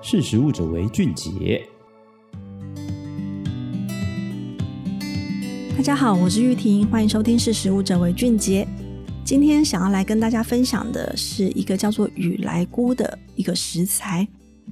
识时务者为俊杰。大家好，我是玉婷，欢迎收听《识时务者为俊杰》。今天想要来跟大家分享的是一个叫做雨来菇的一个食材。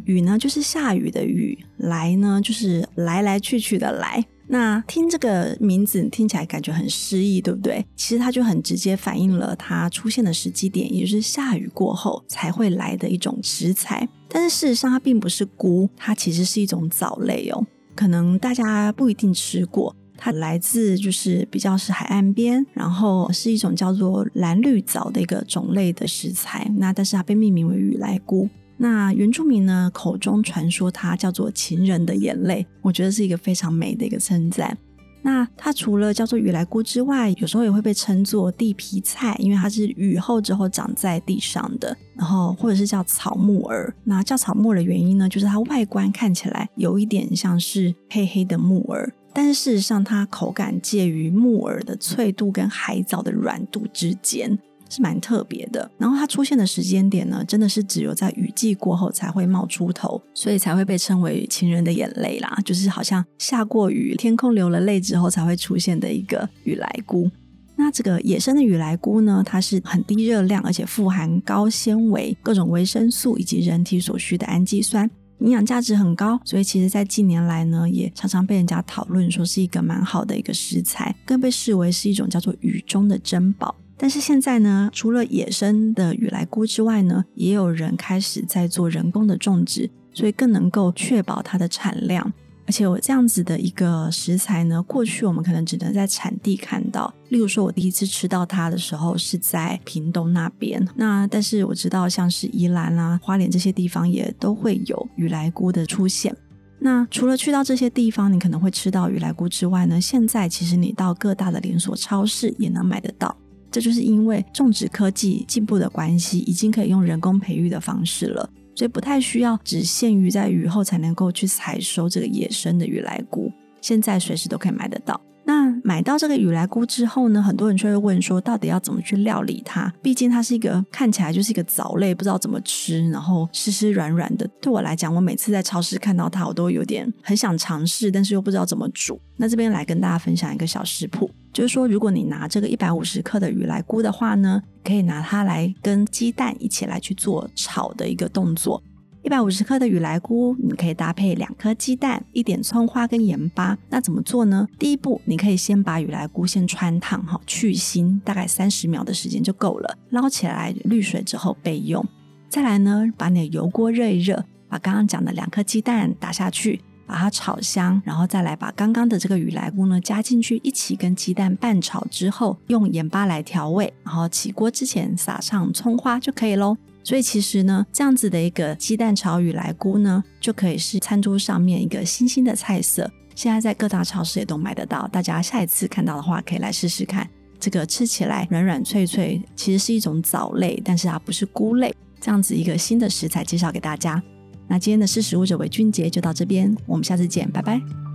雨呢，就是下雨的雨；来呢，就是来来去去的来。那听这个名字听起来感觉很诗意，对不对？其实它就很直接反映了它出现的时机点，也就是下雨过后才会来的一种食材。但是事实上，它并不是菇，它其实是一种藻类哦。可能大家不一定吃过，它来自就是比较是海岸边，然后是一种叫做蓝绿藻的一个种类的食材。那但是它被命名为雨来菇。那原住民呢，口中传说它叫做情人的眼泪，我觉得是一个非常美的一个称赞。那它除了叫做雨来菇之外，有时候也会被称作地皮菜，因为它是雨后之后长在地上的，然后或者是叫草木耳。那叫草木耳的原因呢，就是它外观看起来有一点像是黑黑的木耳，但是事实上它口感介于木耳的脆度跟海藻的软度之间。是蛮特别的，然后它出现的时间点呢，真的是只有在雨季过后才会冒出头，所以才会被称为情人的眼泪啦，就是好像下过雨，天空流了泪之后才会出现的一个雨来菇。那这个野生的雨来菇呢，它是很低热量，而且富含高纤维、各种维生素以及人体所需的氨基酸，营养价值很高，所以其实在近年来呢，也常常被人家讨论说是一个蛮好的一个食材，更被视为是一种叫做雨中的珍宝。但是现在呢，除了野生的雨来菇之外呢，也有人开始在做人工的种植，所以更能够确保它的产量。而且我这样子的一个食材呢，过去我们可能只能在产地看到。例如说，我第一次吃到它的时候是在屏东那边。那但是我知道，像是宜兰啊、花莲这些地方也都会有雨来菇的出现。那除了去到这些地方，你可能会吃到雨来菇之外呢，现在其实你到各大的连锁超市也能买得到。这就是因为种植科技进步的关系，已经可以用人工培育的方式了，所以不太需要只限于在雨后才能够去采收这个野生的雨来菇，现在随时都可以买得到。那买到这个雨来菇之后呢，很多人就会问说，到底要怎么去料理它？毕竟它是一个看起来就是一个藻类，不知道怎么吃，然后湿湿软软的。对我来讲，我每次在超市看到它，我都有点很想尝试，但是又不知道怎么煮。那这边来跟大家分享一个小食谱，就是说，如果你拿这个一百五十克的雨来菇的话呢，可以拿它来跟鸡蛋一起来去做炒的一个动作。一百五十克的雨来菇，你可以搭配两颗鸡蛋、一点葱花跟盐巴。那怎么做呢？第一步，你可以先把雨来菇先汆烫哈，去腥，大概三十秒的时间就够了。捞起来滤水之后备用。再来呢，把你的油锅热一热，把刚刚讲的两颗鸡蛋打下去，把它炒香，然后再来把刚刚的这个雨来菇呢加进去，一起跟鸡蛋拌炒之后，用盐巴来调味，然后起锅之前撒上葱花就可以喽。所以其实呢，这样子的一个鸡蛋炒雨来菇呢，就可以是餐桌上面一个新兴的菜色。现在在各大超市也都买得到，大家下一次看到的话，可以来试试看。这个吃起来软软脆脆，其实是一种藻类，但是它不是菇类。这样子一个新的食材介绍给大家。那今天的识食物者为俊杰就到这边，我们下次见，拜拜。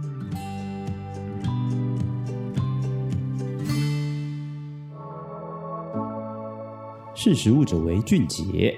识时务者为俊杰。